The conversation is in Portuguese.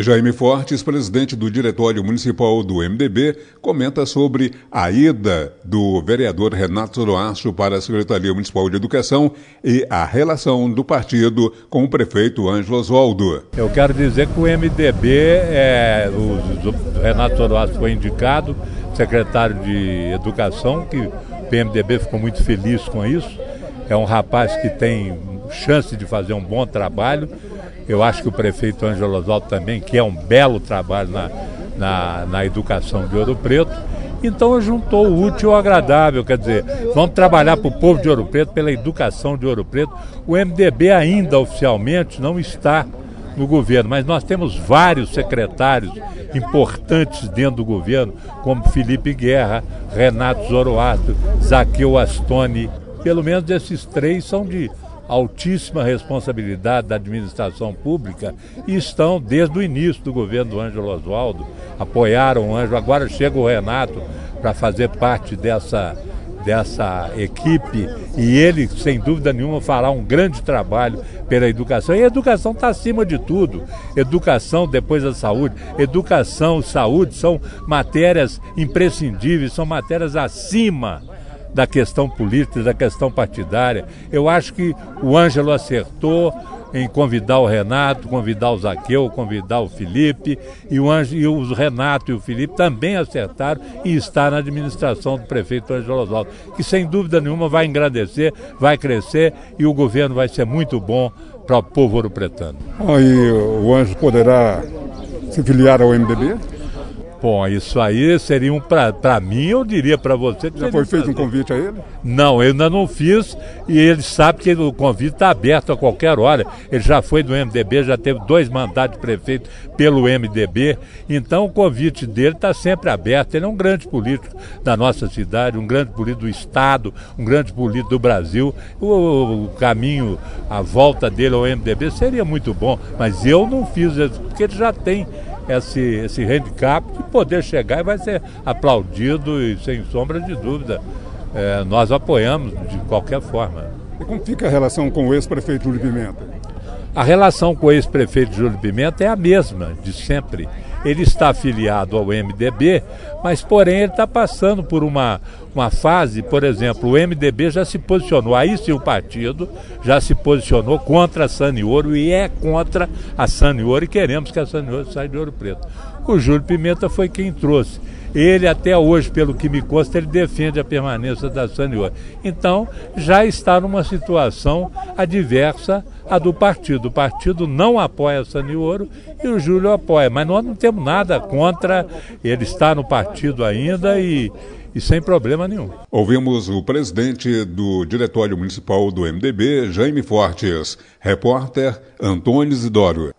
Jaime Fortes, presidente do Diretório Municipal do MDB, comenta sobre a ida do vereador Renato Zoroastro para a Secretaria Municipal de Educação e a relação do partido com o prefeito Ângelo Oswaldo. Eu quero dizer que o MDB, é, o, Renato Zoroastro foi indicado secretário de Educação, que o PMDB ficou muito feliz com isso. É um rapaz que tem chance de fazer um bom trabalho eu acho que o prefeito Ângelo Oswaldo também, que é um belo trabalho na, na, na educação de Ouro Preto. Então juntou o útil ao agradável, quer dizer, vamos trabalhar para o povo de Ouro Preto, pela educação de Ouro Preto. O MDB ainda oficialmente não está no governo, mas nós temos vários secretários importantes dentro do governo, como Felipe Guerra, Renato Zoroato, Zaqueu Astoni. Pelo menos esses três são de altíssima responsabilidade da administração pública e estão desde o início do governo do Ângelo Oswaldo, apoiaram o Ângelo, agora chega o Renato para fazer parte dessa, dessa equipe e ele, sem dúvida nenhuma, fará um grande trabalho pela educação. E a educação está acima de tudo. Educação depois da saúde. Educação saúde são matérias imprescindíveis, são matérias acima da questão política, da questão partidária. Eu acho que o Ângelo acertou em convidar o Renato, convidar o Zaqueu, convidar o Felipe, e o, Ange, e o Renato e o Felipe também acertaram em estar na administração do prefeito Ângelo Oswaldo, que sem dúvida nenhuma vai engrandecer, vai crescer e o governo vai ser muito bom para o povo ouro-pretano. Aí o Ângelo poderá se filiar ao MDB? Bom, isso aí seria um para mim, eu diria para você já foi feito um convite a ele? Não, eu ainda não fiz e ele sabe que o convite está aberto a qualquer hora. Ele já foi do MDB, já teve dois mandatos de prefeito pelo MDB, então o convite dele está sempre aberto. Ele é um grande político da nossa cidade, um grande político do estado, um grande político do Brasil. O, o caminho, a volta dele ao MDB seria muito bom, mas eu não fiz isso porque ele já tem esse, esse handicap de poder chegar e vai ser aplaudido e sem sombra de dúvida. É, nós apoiamos de qualquer forma. E como fica a relação com o ex-prefeito Júlio Pimenta? A relação com o ex-prefeito Júlio Pimenta é a mesma de sempre. Ele está afiliado ao MDB, mas porém ele está passando por uma, uma fase, por exemplo, o MDB já se posicionou, aí sim o partido já se posicionou contra a Sanioro e é contra a Sanioro e queremos que a Sanioro saia de Ouro Preto. O Júlio Pimenta foi quem trouxe. Ele até hoje, pelo que me consta, ele defende a permanência da Sanioro. Então, já está numa situação adversa à do partido. O partido não apoia a Sanioro e o Júlio apoia, mas nós não temos nada contra, ele está no partido ainda e e sem problema nenhum. Ouvimos o presidente do Diretório Municipal do MDB, Jaime Fortes, repórter Antônio Isidoro.